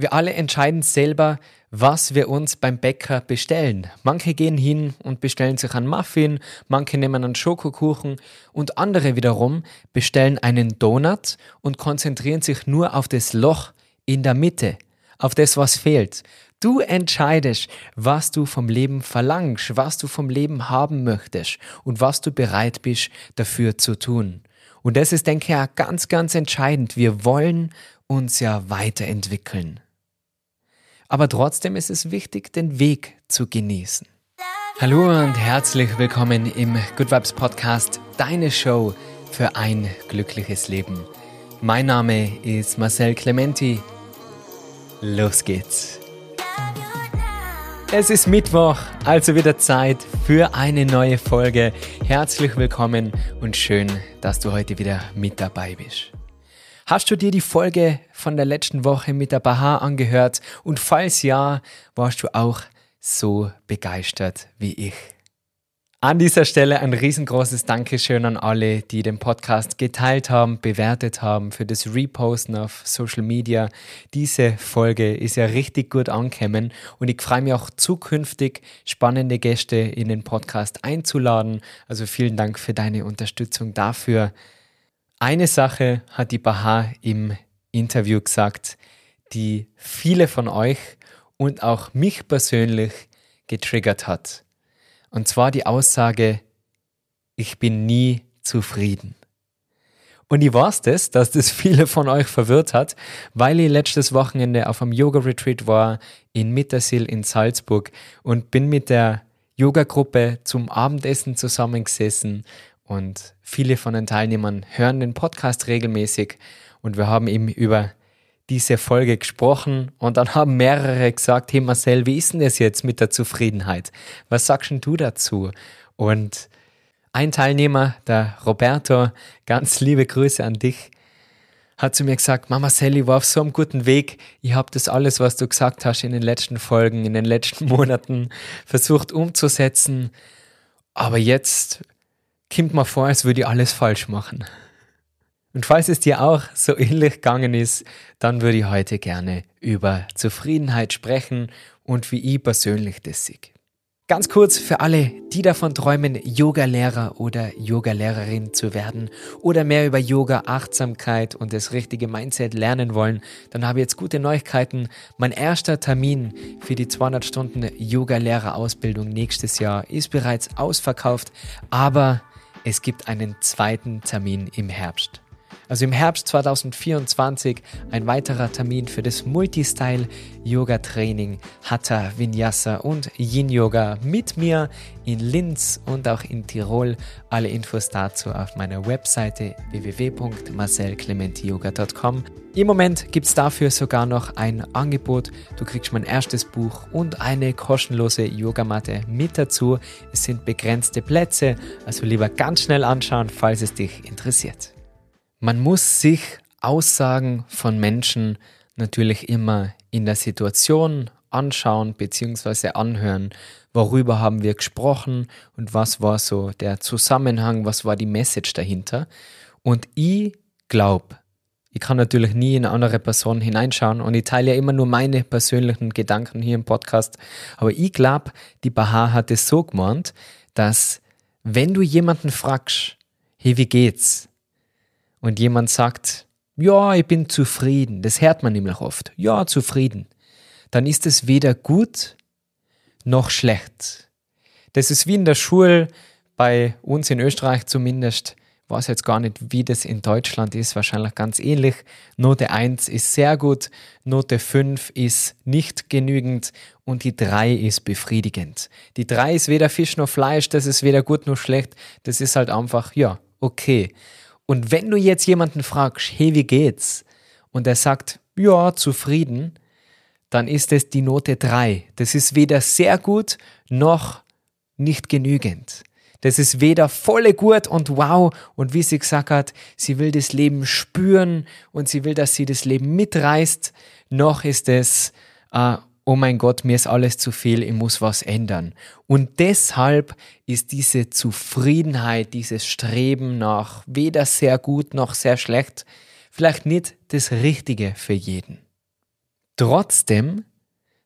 Wir alle entscheiden selber, was wir uns beim Bäcker bestellen. Manche gehen hin und bestellen sich einen Muffin, manche nehmen einen Schokokuchen und andere wiederum bestellen einen Donut und konzentrieren sich nur auf das Loch in der Mitte, auf das, was fehlt. Du entscheidest, was du vom Leben verlangst, was du vom Leben haben möchtest und was du bereit bist dafür zu tun. Und das ist, denke ich, ganz, ganz entscheidend. Wir wollen uns ja weiterentwickeln. Aber trotzdem ist es wichtig, den Weg zu genießen. Hallo und herzlich willkommen im Good Vibes Podcast, deine Show für ein glückliches Leben. Mein Name ist Marcel Clementi. Los geht's. Es ist Mittwoch, also wieder Zeit für eine neue Folge. Herzlich willkommen und schön, dass du heute wieder mit dabei bist. Hast du dir die Folge von der letzten Woche mit der Baha angehört? Und falls ja, warst du auch so begeistert wie ich. An dieser Stelle ein riesengroßes Dankeschön an alle, die den Podcast geteilt haben, bewertet haben, für das Reposten auf Social Media. Diese Folge ist ja richtig gut angekommen und ich freue mich auch zukünftig spannende Gäste in den Podcast einzuladen. Also vielen Dank für deine Unterstützung dafür. Eine Sache hat die Baha im Interview gesagt, die viele von euch und auch mich persönlich getriggert hat. Und zwar die Aussage, ich bin nie zufrieden. Und ich weiß das, dass das viele von euch verwirrt hat, weil ich letztes Wochenende auf einem Yoga-Retreat war in Mittersil in Salzburg und bin mit der Yoga-Gruppe zum Abendessen zusammengesessen und viele von den Teilnehmern hören den Podcast regelmäßig und wir haben eben über diese Folge gesprochen und dann haben mehrere gesagt, hey Marcel, wie ist denn das jetzt mit der Zufriedenheit? Was sagst denn du dazu? Und ein Teilnehmer, der Roberto, ganz liebe Grüße an dich, hat zu mir gesagt, Mama Sally war auf so einem guten Weg. Ich habe das alles, was du gesagt hast in den letzten Folgen, in den letzten Monaten versucht umzusetzen. Aber jetzt kommt mir vor, als würde ich alles falsch machen. Und falls es dir auch so ähnlich gegangen ist, dann würde ich heute gerne über Zufriedenheit sprechen und wie ich persönlich das sehe. Ganz kurz für alle, die davon träumen, Yoga-Lehrer oder Yoga-Lehrerin zu werden oder mehr über Yoga, Achtsamkeit und das richtige Mindset lernen wollen, dann habe ich jetzt gute Neuigkeiten. Mein erster Termin für die 200 Stunden Yoga-Lehrer-Ausbildung nächstes Jahr ist bereits ausverkauft, aber es gibt einen zweiten Termin im Herbst. Also im Herbst 2024 ein weiterer Termin für das Multistyle Yoga Training Hatha Vinyasa und Yin Yoga mit mir in Linz und auch in Tirol. Alle Infos dazu auf meiner Webseite www.marcelclementiyoga.com. Im Moment gibt es dafür sogar noch ein Angebot. Du kriegst mein erstes Buch und eine kostenlose Yogamatte mit dazu. Es sind begrenzte Plätze, also lieber ganz schnell anschauen, falls es dich interessiert. Man muss sich Aussagen von Menschen natürlich immer in der Situation anschauen bzw. anhören, worüber haben wir gesprochen und was war so der Zusammenhang, was war die Message dahinter. Und ich glaube, ich kann natürlich nie in andere Person hineinschauen und ich teile ja immer nur meine persönlichen Gedanken hier im Podcast. Aber ich glaube, die Baha hat es so gemeint, dass wenn du jemanden fragst, hey, wie geht's? Und jemand sagt, ja, ich bin zufrieden, das hört man nämlich oft, ja, zufrieden, dann ist es weder gut noch schlecht. Das ist wie in der Schule, bei uns in Österreich zumindest, ich weiß jetzt gar nicht, wie das in Deutschland ist, wahrscheinlich ganz ähnlich. Note 1 ist sehr gut, Note 5 ist nicht genügend. Und die 3 ist befriedigend. Die 3 ist weder Fisch noch Fleisch, das ist weder gut noch schlecht, das ist halt einfach, ja, okay. Und wenn du jetzt jemanden fragst, hey, wie geht's? Und er sagt, ja, zufrieden, dann ist es die Note 3. Das ist weder sehr gut noch nicht genügend. Das ist weder volle gut und wow und wie sie gesagt hat, sie will das Leben spüren und sie will, dass sie das Leben mitreißt, noch ist es äh, oh mein Gott, mir ist alles zu viel, ich muss was ändern. Und deshalb ist diese Zufriedenheit, dieses Streben nach weder sehr gut noch sehr schlecht, vielleicht nicht das Richtige für jeden. Trotzdem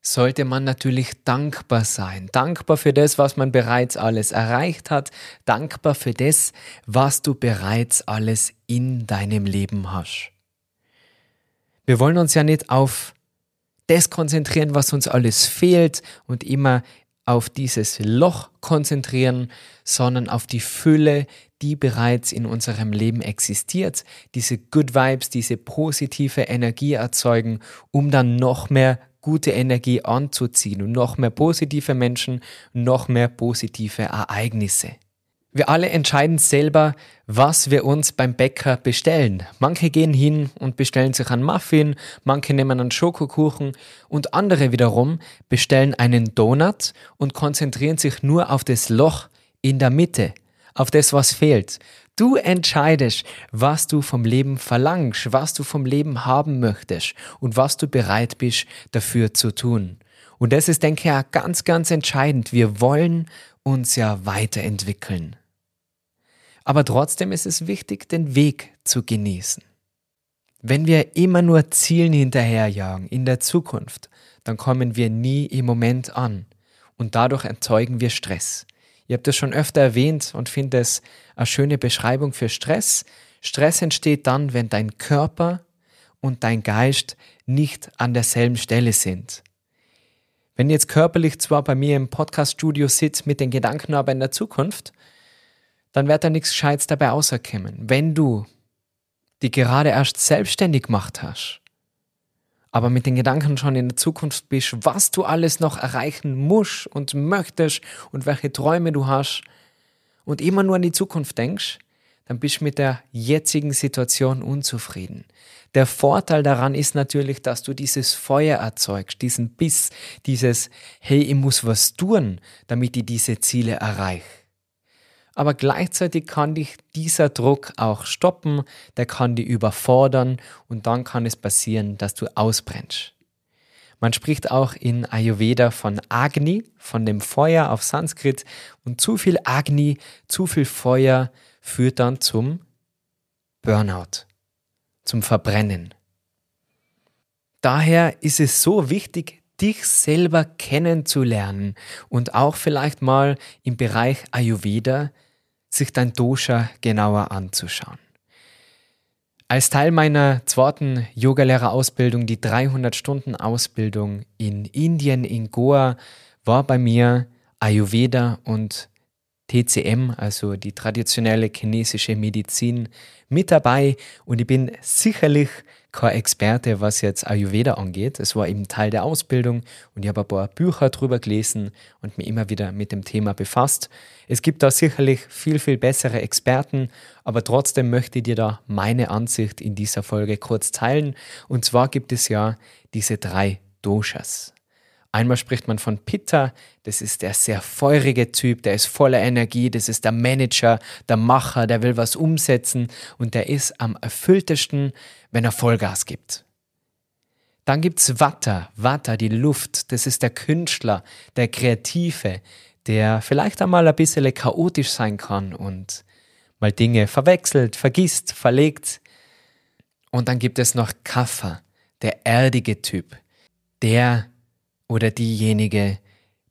sollte man natürlich dankbar sein. Dankbar für das, was man bereits alles erreicht hat. Dankbar für das, was du bereits alles in deinem Leben hast. Wir wollen uns ja nicht auf das konzentrieren, was uns alles fehlt und immer auf dieses Loch konzentrieren, sondern auf die Fülle, die bereits in unserem Leben existiert, diese Good Vibes, diese positive Energie erzeugen, um dann noch mehr gute Energie anzuziehen und noch mehr positive Menschen, noch mehr positive Ereignisse. Wir alle entscheiden selber, was wir uns beim Bäcker bestellen. Manche gehen hin und bestellen sich einen Muffin, manche nehmen einen Schokokuchen und andere wiederum bestellen einen Donut und konzentrieren sich nur auf das Loch in der Mitte, auf das, was fehlt. Du entscheidest, was du vom Leben verlangst, was du vom Leben haben möchtest und was du bereit bist dafür zu tun. Und das ist, denke ich, ganz, ganz entscheidend. Wir wollen uns ja weiterentwickeln. Aber trotzdem ist es wichtig, den Weg zu genießen. Wenn wir immer nur Zielen hinterherjagen in der Zukunft, dann kommen wir nie im Moment an und dadurch erzeugen wir Stress. Ihr habt das schon öfter erwähnt und finde es eine schöne Beschreibung für Stress. Stress entsteht dann, wenn dein Körper und dein Geist nicht an derselben Stelle sind. Wenn jetzt körperlich zwar bei mir im Podcaststudio sitzt mit den Gedanken aber in der Zukunft, dann wird da nichts Gescheites dabei auserkommen. Wenn du die gerade erst selbstständig gemacht hast, aber mit den Gedanken schon in der Zukunft bist, was du alles noch erreichen musst und möchtest und welche Träume du hast und immer nur an die Zukunft denkst, dann bist du mit der jetzigen Situation unzufrieden. Der Vorteil daran ist natürlich, dass du dieses Feuer erzeugst, diesen Biss, dieses Hey, ich muss was tun, damit ich diese Ziele erreiche aber gleichzeitig kann dich dieser Druck auch stoppen, der kann dich überfordern und dann kann es passieren, dass du ausbrennst. Man spricht auch in Ayurveda von Agni, von dem Feuer auf Sanskrit und zu viel Agni, zu viel Feuer führt dann zum Burnout, zum Verbrennen. Daher ist es so wichtig, dich selber kennenzulernen und auch vielleicht mal im Bereich Ayurveda sich dein Dosha genauer anzuschauen. Als Teil meiner zweiten Yogalehrerausbildung, die 300-Stunden-Ausbildung in Indien, in Goa, war bei mir Ayurveda und TCM, also die traditionelle chinesische Medizin, mit dabei und ich bin sicherlich kein Experte, was jetzt Ayurveda angeht. Es war eben Teil der Ausbildung und ich habe ein paar Bücher drüber gelesen und mich immer wieder mit dem Thema befasst. Es gibt da sicherlich viel, viel bessere Experten, aber trotzdem möchte ich dir da meine Ansicht in dieser Folge kurz teilen. Und zwar gibt es ja diese drei Doshas. Einmal spricht man von Pitta, das ist der sehr feurige Typ, der ist voller Energie, das ist der Manager, der Macher, der will was umsetzen und der ist am erfülltesten, wenn er Vollgas gibt. Dann gibt's Vata, Vata, die Luft, das ist der Künstler, der Kreative, der vielleicht einmal ein bisschen chaotisch sein kann und mal Dinge verwechselt, vergisst, verlegt. Und dann gibt es noch Kapha, der erdige Typ, der oder diejenige,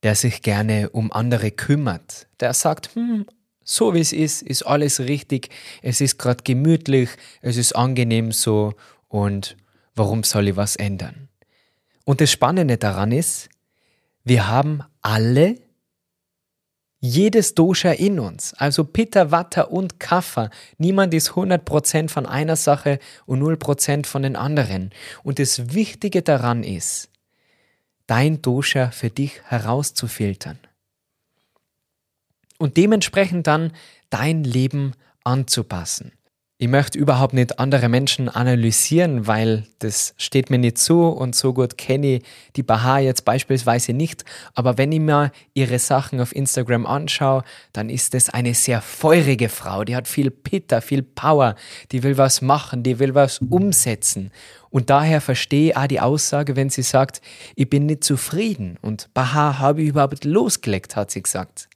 der sich gerne um andere kümmert, der sagt, hm, so wie es ist, ist alles richtig, es ist gerade gemütlich, es ist angenehm so und warum soll ich was ändern? Und das Spannende daran ist, wir haben alle jedes Dosha in uns, also Pitta, Vata und Kapha. Niemand ist 100% von einer Sache und 0% von den anderen. Und das Wichtige daran ist, dein Dosha für dich herauszufiltern. Und dementsprechend dann dein Leben anzupassen. Ich möchte überhaupt nicht andere Menschen analysieren, weil das steht mir nicht zu und so gut kenne ich die Baha jetzt beispielsweise nicht. Aber wenn ich mir ihre Sachen auf Instagram anschaue, dann ist es eine sehr feurige Frau. Die hat viel Pitter, viel Power. Die will was machen, die will was umsetzen. Und daher verstehe ich auch die Aussage, wenn sie sagt, ich bin nicht zufrieden. Und Baha habe ich überhaupt losgelegt, hat sie gesagt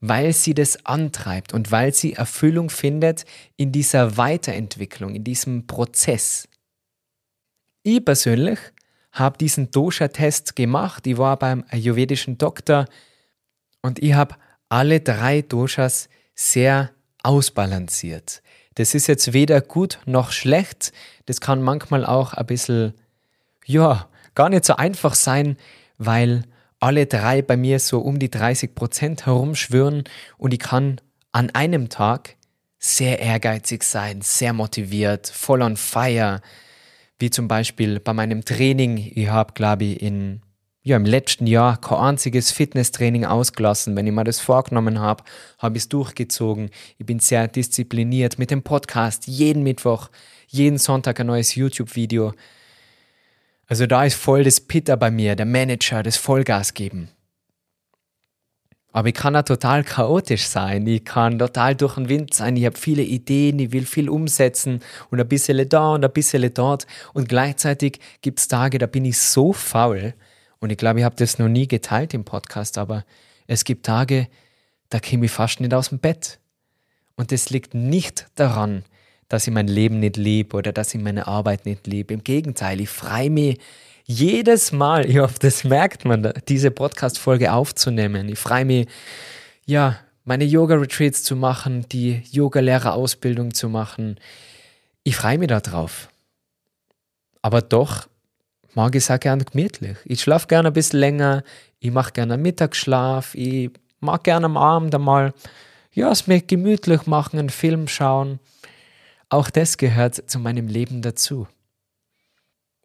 weil sie das antreibt und weil sie Erfüllung findet in dieser Weiterentwicklung, in diesem Prozess. Ich persönlich habe diesen Dosha-Test gemacht. Ich war beim ayurvedischen Doktor und ich habe alle drei Doshas sehr ausbalanciert. Das ist jetzt weder gut noch schlecht. Das kann manchmal auch ein bisschen, ja, gar nicht so einfach sein, weil alle drei bei mir so um die 30 Prozent herumschwören und ich kann an einem Tag sehr ehrgeizig sein, sehr motiviert, voll on fire, wie zum Beispiel bei meinem Training. Ich habe, glaube ich, in, ja, im letzten Jahr kein einziges Fitnesstraining ausgelassen. Wenn ich mir das vorgenommen habe, habe ich es durchgezogen. Ich bin sehr diszipliniert mit dem Podcast. Jeden Mittwoch, jeden Sonntag ein neues YouTube-Video. Also da ist voll das Pitter bei mir, der Manager, das Vollgas geben. Aber ich kann auch total chaotisch sein. Ich kann total durch den Wind sein. Ich habe viele Ideen, ich will viel umsetzen und ein bisschen da und ein bisschen dort. Und gleichzeitig gibt es Tage, da bin ich so faul. Und ich glaube, ich habe das noch nie geteilt im Podcast, aber es gibt Tage, da käme ich fast nicht aus dem Bett. Und das liegt nicht daran, dass ich mein Leben nicht liebe oder dass ich meine Arbeit nicht liebe. Im Gegenteil, ich freue mich jedes Mal, ich hoffe, das merkt man, diese Podcast-Folge aufzunehmen. Ich freue mich, ja, meine Yoga-Retreats zu machen, die Yoga-Lehrerausbildung zu machen. Ich freue mich darauf. Aber doch mag ich es auch gerne gemütlich. Ich schlafe gerne ein bisschen länger, ich mache gerne einen Mittagsschlaf, ich mag gerne am Abend einmal, ja, es mir gemütlich machen, einen Film schauen. Auch das gehört zu meinem Leben dazu.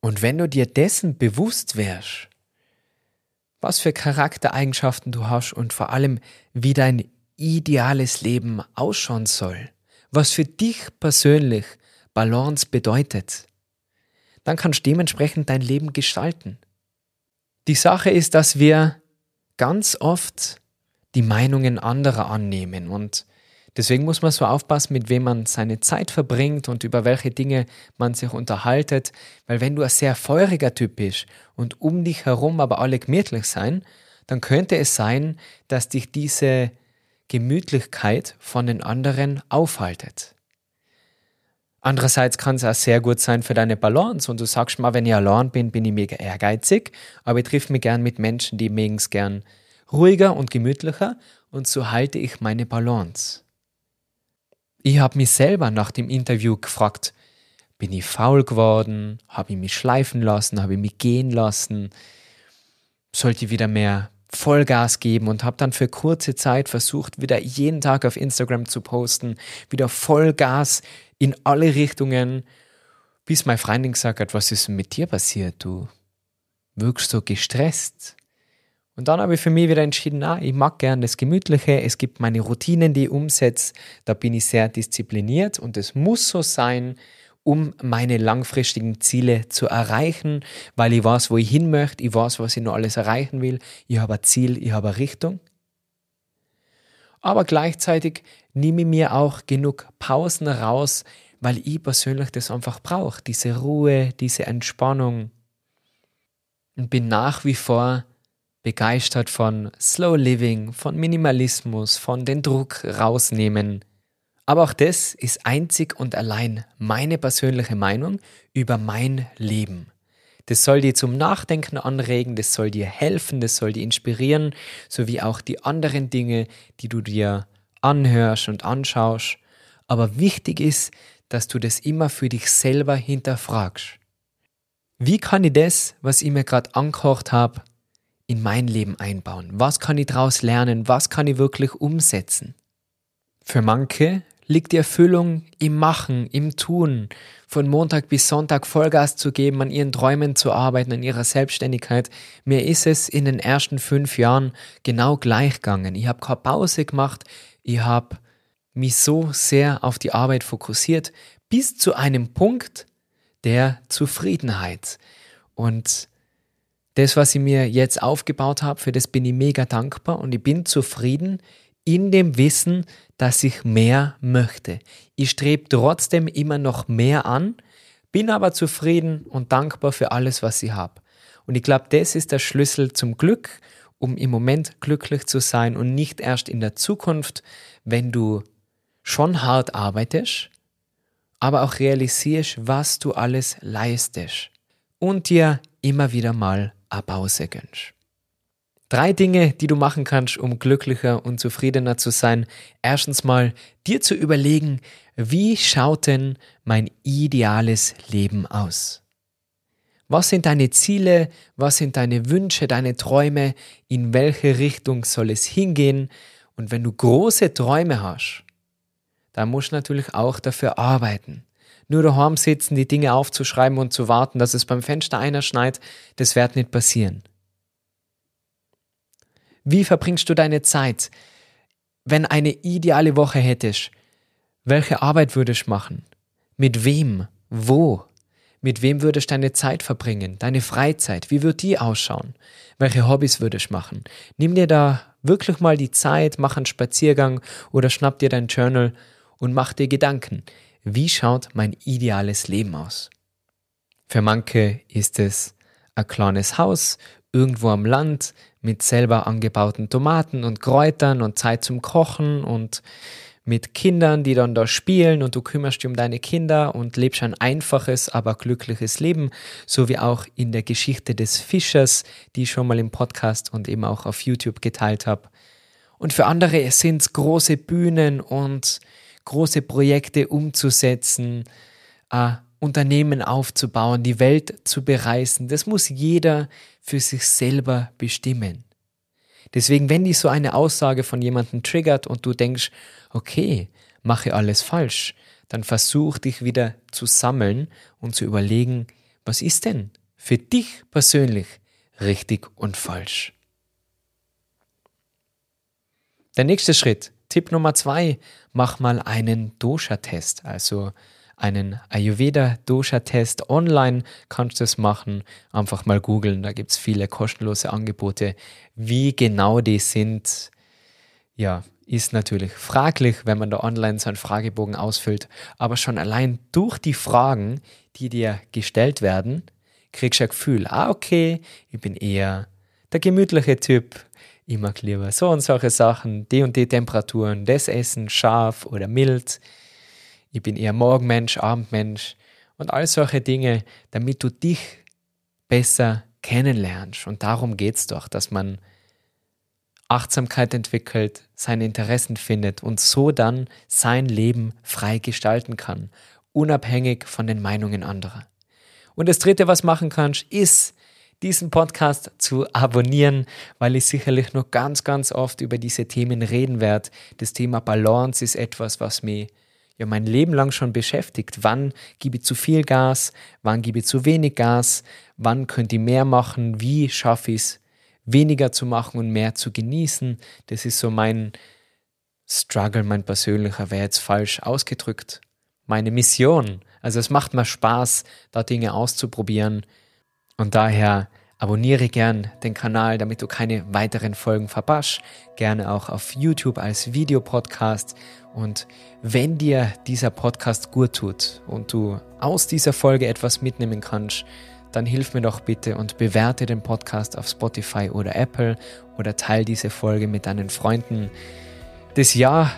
Und wenn du dir dessen bewusst wärst, was für Charaktereigenschaften du hast und vor allem, wie dein ideales Leben ausschauen soll, was für dich persönlich Balance bedeutet, dann kannst du dementsprechend dein Leben gestalten. Die Sache ist, dass wir ganz oft die Meinungen anderer annehmen und Deswegen muss man so aufpassen, mit wem man seine Zeit verbringt und über welche Dinge man sich unterhaltet, weil wenn du ein sehr feuriger Typ bist und um dich herum aber alle gemütlich sein, dann könnte es sein, dass dich diese Gemütlichkeit von den anderen aufhaltet. Andererseits kann es auch sehr gut sein für deine Balance und du sagst mal, wenn ich allein bin, bin ich mega ehrgeizig, aber ich triff mich gern mit Menschen, die mögen es gern ruhiger und gemütlicher und so halte ich meine Balance. Ich habe mich selber nach dem Interview gefragt, bin ich faul geworden? Habe ich mich schleifen lassen? Habe ich mich gehen lassen? Sollte ich wieder mehr Vollgas geben und habe dann für kurze Zeit versucht, wieder jeden Tag auf Instagram zu posten, wieder Vollgas in alle Richtungen, bis meine Freundin gesagt hat, was ist mit dir passiert? Du wirkst so gestresst. Und dann habe ich für mich wieder entschieden, na, ich mag gern das Gemütliche, es gibt meine Routinen, die ich umsetze, da bin ich sehr diszipliniert und es muss so sein, um meine langfristigen Ziele zu erreichen, weil ich weiß, wo ich hin möchte, ich weiß, was ich noch alles erreichen will, ich habe ein Ziel, ich habe eine Richtung. Aber gleichzeitig nehme ich mir auch genug Pausen raus, weil ich persönlich das einfach brauche, diese Ruhe, diese Entspannung. Und bin nach wie vor begeistert von Slow Living, von Minimalismus, von den Druck rausnehmen. Aber auch das ist einzig und allein meine persönliche Meinung über mein Leben. Das soll dir zum Nachdenken anregen, das soll dir helfen, das soll dir inspirieren, sowie auch die anderen Dinge, die du dir anhörst und anschaust. Aber wichtig ist, dass du das immer für dich selber hinterfragst. Wie kann ich das, was ich mir gerade angekocht habe, in mein Leben einbauen? Was kann ich daraus lernen? Was kann ich wirklich umsetzen? Für manche liegt die Erfüllung im Machen, im Tun, von Montag bis Sonntag Vollgas zu geben, an ihren Träumen zu arbeiten, an ihrer Selbstständigkeit. Mir ist es in den ersten fünf Jahren genau gleich gegangen. Ich habe keine Pause gemacht, ich habe mich so sehr auf die Arbeit fokussiert, bis zu einem Punkt der Zufriedenheit. Und das, was ich mir jetzt aufgebaut habe, für das bin ich mega dankbar und ich bin zufrieden in dem Wissen, dass ich mehr möchte. Ich strebe trotzdem immer noch mehr an, bin aber zufrieden und dankbar für alles, was ich habe. Und ich glaube, das ist der Schlüssel zum Glück, um im Moment glücklich zu sein und nicht erst in der Zukunft, wenn du schon hart arbeitest, aber auch realisierst, was du alles leistest und dir immer wieder mal Pause gönnst. Drei Dinge, die du machen kannst, um glücklicher und zufriedener zu sein. Erstens mal, dir zu überlegen, wie schaut denn mein ideales Leben aus? Was sind deine Ziele? Was sind deine Wünsche, deine Träume? In welche Richtung soll es hingehen? Und wenn du große Träume hast, dann musst du natürlich auch dafür arbeiten. Nur daheim sitzen, die Dinge aufzuschreiben und zu warten, dass es beim Fenster einer schneit, das wird nicht passieren. Wie verbringst du deine Zeit? Wenn eine ideale Woche hättest, welche Arbeit würdest du machen? Mit wem? Wo? Mit wem würdest du deine Zeit verbringen? Deine Freizeit? Wie wird die ausschauen? Welche Hobbys würdest du machen? Nimm dir da wirklich mal die Zeit, mach einen Spaziergang oder schnapp dir dein Journal und mach dir Gedanken. Wie schaut mein ideales Leben aus? Für manche ist es ein kleines Haus irgendwo am Land mit selber angebauten Tomaten und Kräutern und Zeit zum Kochen und mit Kindern, die dann da spielen und du kümmerst dich um deine Kinder und lebst ein einfaches, aber glückliches Leben, so wie auch in der Geschichte des Fischers, die ich schon mal im Podcast und eben auch auf YouTube geteilt habe. Und für andere sind es große Bühnen und große Projekte umzusetzen, äh, Unternehmen aufzubauen, die Welt zu bereisen. Das muss jeder für sich selber bestimmen. Deswegen, wenn dich so eine Aussage von jemandem triggert und du denkst, okay, mache alles falsch, dann versuch dich wieder zu sammeln und zu überlegen, was ist denn für dich persönlich richtig und falsch. Der nächste Schritt, Tipp Nummer zwei, mach mal einen Dosha-Test, also einen Ayurveda-Dosha-Test online kannst du das machen. Einfach mal googeln, da gibt es viele kostenlose Angebote. Wie genau die sind, ja, ist natürlich fraglich, wenn man da online so einen Fragebogen ausfüllt. Aber schon allein durch die Fragen, die dir gestellt werden, kriegst du ein Gefühl, ah, okay, ich bin eher der gemütliche Typ, mag lieber so und solche Sachen, die und die Temperaturen, das Essen scharf oder mild ich bin eher Morgenmensch, Abendmensch und all solche Dinge, damit du dich besser kennenlernst. Und darum geht es doch, dass man Achtsamkeit entwickelt, seine Interessen findet und so dann sein Leben frei gestalten kann, unabhängig von den Meinungen anderer. Und das Dritte, was machen kannst, ist, diesen Podcast zu abonnieren, weil ich sicherlich noch ganz, ganz oft über diese Themen reden werde. Das Thema Balance ist etwas, was mich ja mein Leben lang schon beschäftigt. Wann gebe ich zu viel Gas? Wann gebe ich zu wenig Gas? Wann könnte ich mehr machen? Wie schaffe ich es, weniger zu machen und mehr zu genießen? Das ist so mein Struggle, mein persönlicher, wäre jetzt falsch ausgedrückt. Meine Mission. Also es macht mir Spaß, da Dinge auszuprobieren. Und daher Abonniere gern den Kanal, damit du keine weiteren Folgen verpasst. Gerne auch auf YouTube als Videopodcast. Und wenn dir dieser Podcast gut tut und du aus dieser Folge etwas mitnehmen kannst, dann hilf mir doch bitte und bewerte den Podcast auf Spotify oder Apple oder teile diese Folge mit deinen Freunden. Das Jahr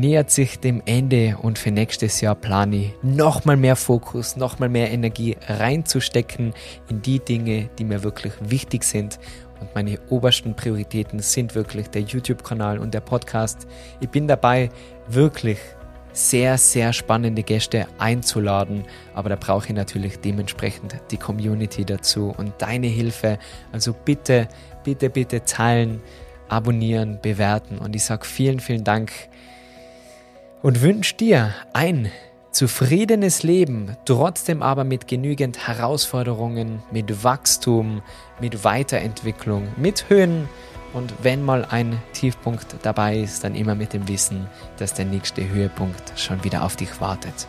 nähert sich dem Ende und für nächstes Jahr plane ich nochmal mehr Fokus, nochmal mehr Energie reinzustecken in die Dinge, die mir wirklich wichtig sind. Und meine obersten Prioritäten sind wirklich der YouTube-Kanal und der Podcast. Ich bin dabei, wirklich sehr, sehr spannende Gäste einzuladen. Aber da brauche ich natürlich dementsprechend die Community dazu und deine Hilfe. Also bitte, bitte, bitte teilen, abonnieren, bewerten. Und ich sage vielen, vielen Dank und wünsche dir ein zufriedenes Leben, trotzdem aber mit genügend Herausforderungen, mit Wachstum, mit Weiterentwicklung, mit Höhen und wenn mal ein Tiefpunkt dabei ist, dann immer mit dem Wissen, dass der nächste Höhepunkt schon wieder auf dich wartet.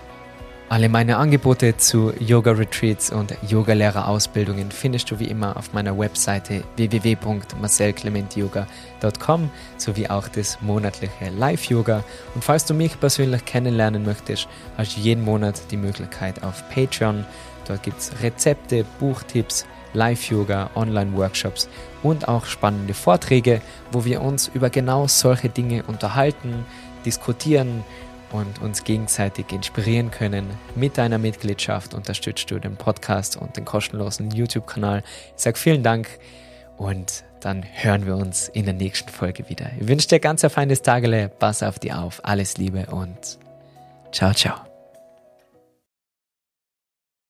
Alle meine Angebote zu Yoga-Retreats und Yogalehrerausbildungen findest du wie immer auf meiner Webseite www.marcelclementyoga.com sowie auch das monatliche Live-Yoga. Und falls du mich persönlich kennenlernen möchtest, hast du jeden Monat die Möglichkeit auf Patreon. Dort gibt es Rezepte, Buchtipps, Live-Yoga, Online-Workshops und auch spannende Vorträge, wo wir uns über genau solche Dinge unterhalten, diskutieren und uns gegenseitig inspirieren können. Mit deiner Mitgliedschaft unterstützt du den Podcast und den kostenlosen YouTube-Kanal. Ich sage vielen Dank und dann hören wir uns in der nächsten Folge wieder. Ich wünsche dir ganz ein feines Tagele, pass auf dich auf, alles Liebe und ciao, ciao.